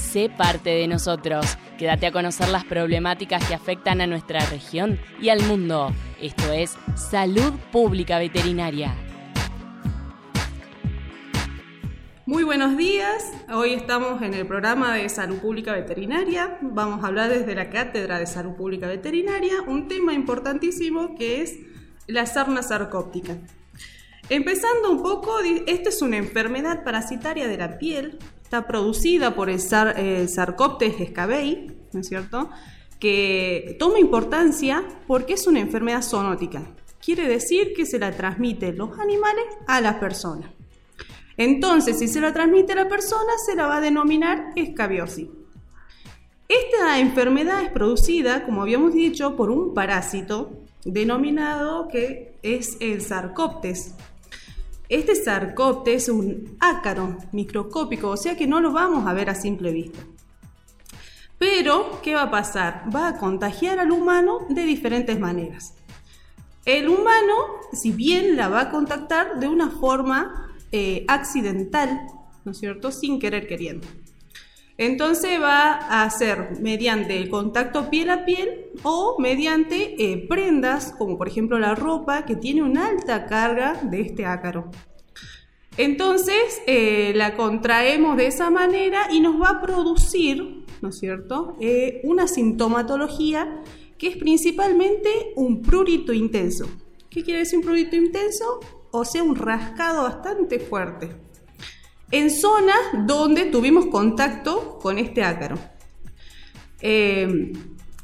Sé parte de nosotros. Quédate a conocer las problemáticas que afectan a nuestra región y al mundo. Esto es Salud Pública Veterinaria. Muy buenos días, hoy estamos en el programa de Salud Pública Veterinaria. Vamos a hablar desde la Cátedra de Salud Pública Veterinaria un tema importantísimo que es la sarna sarcóptica. Empezando un poco, esta es una enfermedad parasitaria de la piel, está producida por el, Sarcoptes escabei, ¿no es cierto? Que toma importancia porque es una enfermedad zoonótica. Quiere decir que se la transmiten los animales a las personas. Entonces, si se la transmite a la persona, se la va a denominar escabiosis. Esta enfermedad es producida, como habíamos dicho, por un parásito denominado que es el Sarcoptes este sarcopte es un ácaro microscópico, o sea que no lo vamos a ver a simple vista. Pero, ¿qué va a pasar? Va a contagiar al humano de diferentes maneras. El humano, si bien la va a contactar de una forma eh, accidental, ¿no es cierto? Sin querer queriendo. Entonces va a ser mediante el contacto piel a piel o mediante eh, prendas, como por ejemplo la ropa, que tiene una alta carga de este ácaro. Entonces eh, la contraemos de esa manera y nos va a producir, ¿no es cierto?, eh, una sintomatología que es principalmente un prurito intenso. ¿Qué quiere decir un prurito intenso? O sea, un rascado bastante fuerte en zonas donde tuvimos contacto con este ácaro. Eh,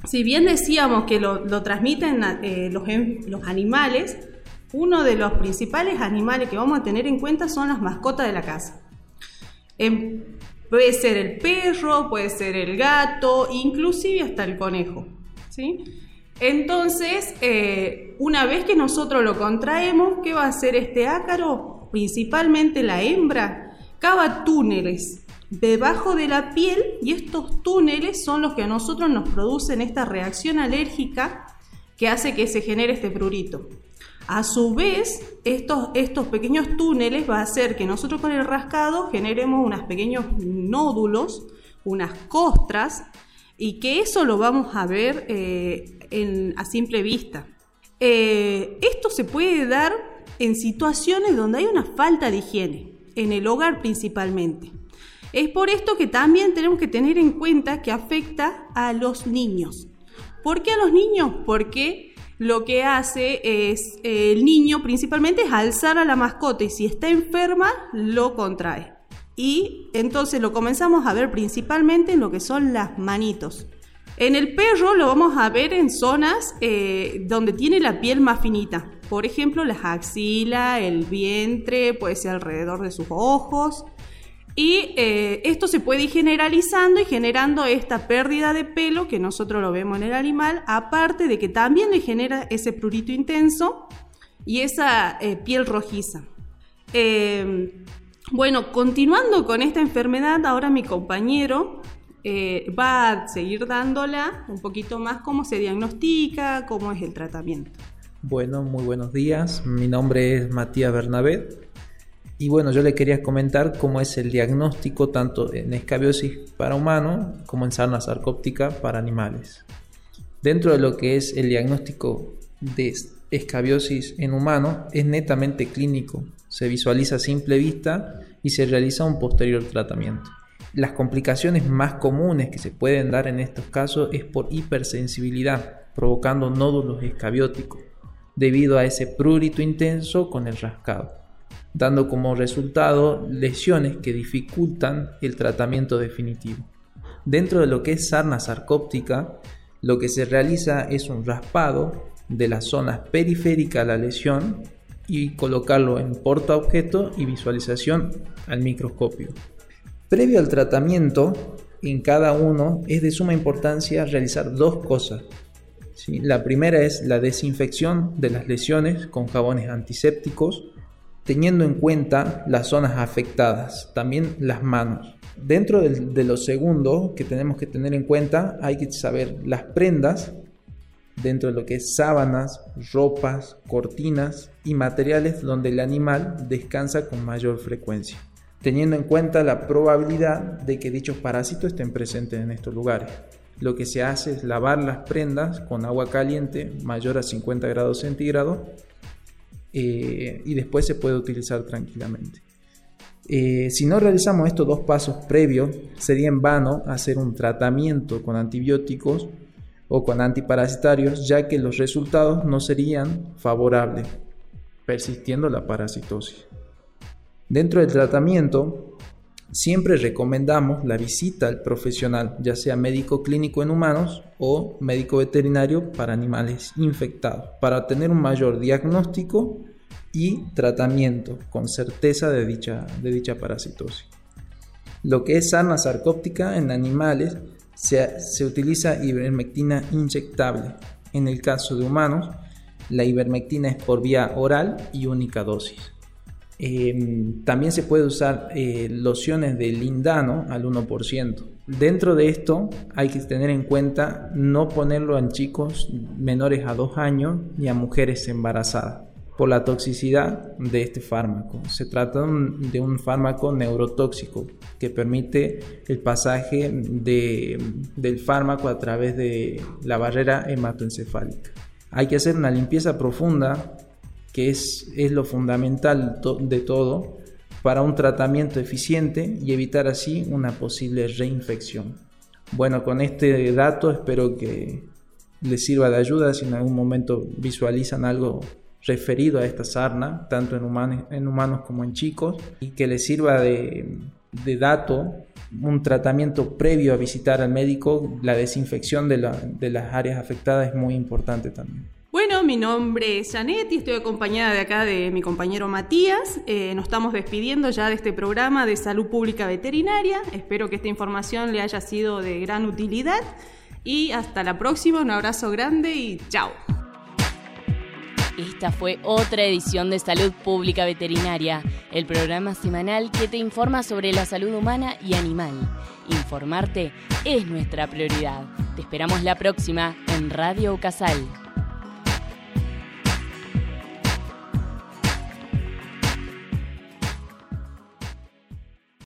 si bien decíamos que lo, transmiten eh, los, animales, uno de los principales animales que vamos a tener en cuenta son las mascotas de la casa. Em, puede ser el perro, puede ser el gato, inclusive hasta el conejo. ¿sí? Entonces, eh, una vez que nosotros lo contraemos, ¿qué va a hacer este ácaro? Principalmente la hembra cava túneles debajo de la piel y estos túneles son los que a nosotros nos producen esta reacción alérgica que hace que se genere este prurito. A su vez, estos, estos pequeños túneles va a hacer que nosotros con el rascado generemos unos pequeños nódulos, unas costras, y que eso lo vamos a ver eh, a simple vista. Eh, esto se puede dar en situaciones donde hay una falta de higiene en el hogar principalmente. Es por esto que también tenemos que tener en cuenta que afecta a los niños. ¿Por qué a los niños? Porque lo que hace es el niño principalmente es alzar a la mascota y si está enferma lo contrae. Y entonces lo comenzamos a ver principalmente en lo que son las manitos. En el perro lo vamos a ver en zonas eh, donde tiene la piel más finita. Por ejemplo, las axilas, el vientre, puede ser alrededor de sus ojos. Y eh, esto se puede ir generalizando y generando esta pérdida de pelo que nosotros lo vemos en el animal, aparte de que también le genera ese prurito intenso y esa eh, piel rojiza. bueno, continuando con esta enfermedad, ahora mi compañero eh, va a seguir dándola un poquito más cómo se diagnostica, cómo es el tratamiento. Bueno, muy buenos días. Mi nombre es Matías Bernabé. Y bueno, yo le quería comentar cómo es el diagnóstico tanto en escabiosis para humanos como en sarna sarcóptica para animales. Dentro de lo que es el diagnóstico de escabiosis en humano es netamente clínico, se visualiza a simple vista y se realiza un posterior tratamiento. Las complicaciones más comunes que se pueden dar en estos casos es por hipersensibilidad, provocando nódulos escabióticos, debido a ese prurito intenso con el rascado, dando como resultado lesiones que dificultan el tratamiento definitivo. Dentro de lo que es sarna sarcóptica, lo que se realiza es un raspado de las zonas periféricas a la lesión y colocarlo en porta objeto y visualización al microscopio. Previo al tratamiento, en cada uno es de suma importancia realizar dos cosas. La primera es la desinfección de las lesiones con jabones antisépticos, teniendo en cuenta las zonas afectadas, también las manos. Dentro de, de lo segundo que tenemos que tener en cuenta, hay que saber las prendas, dentro de lo que es sábanas, ropas, cortinas y materiales donde el animal descansa con mayor frecuencia. teniendo en cuenta la probabilidad de que dichos parásitos estén presentes en estos lugares. Lo que se hace es lavar las prendas con agua caliente mayor a 50 grados centígrados eh, y después se puede utilizar tranquilamente. Eh, si no realizamos estos dos pasos previos, sería en vano hacer un tratamiento con antibióticos o con antiparasitarios, ya que los resultados no serían favorables, persistiendo la parasitosis. Dentro del tratamiento, siempre recomendamos la visita al profesional, ya sea médico clínico en humanos o médico veterinario para animales infectados, para tener un mayor diagnóstico y tratamiento con certeza de dicha, de dicha parasitosis. Lo que es sarna sarcóptica en animales se, se utiliza ivermectina inyectable. En el caso de humanos, la ivermectina es por vía oral y única dosis. Em, también se puede usar eh, lociones de lindano al 1%. Dentro de esto hay que tener en cuenta no ponerlo en chicos menores a 2 años ni a mujeres embarazadas por la toxicidad de este fármaco. Se trata de un fármaco neurotóxico que permite el pasaje del fármaco a través de la barrera hematoencefálica. Hay que hacer una limpieza profunda que es, es lo fundamental de todo para un tratamiento eficiente y evitar así una posible reinfección. Bueno, con este dato espero que les sirva de ayuda si en algún momento visualizan algo referido a esta sarna, tanto en humanos, en humanos como en chicos, y que les sirva de, de dato un tratamiento previo a visitar al médico, la desinfección de, la, de las áreas afectadas es muy importante también. Bueno, mi nombre es Janet y estoy acompañada de acá de mi compañero Matías. Eh, nos estamos despidiendo ya de este programa de salud pública veterinaria. Espero que esta información le haya sido de gran utilidad. Y hasta la próxima, un abrazo grande y chao. Esta fue otra edición de Salud Pública Veterinaria, el programa semanal que te informa sobre la salud humana y animal. Informarte es nuestra prioridad. Te esperamos la próxima en Radio Casal.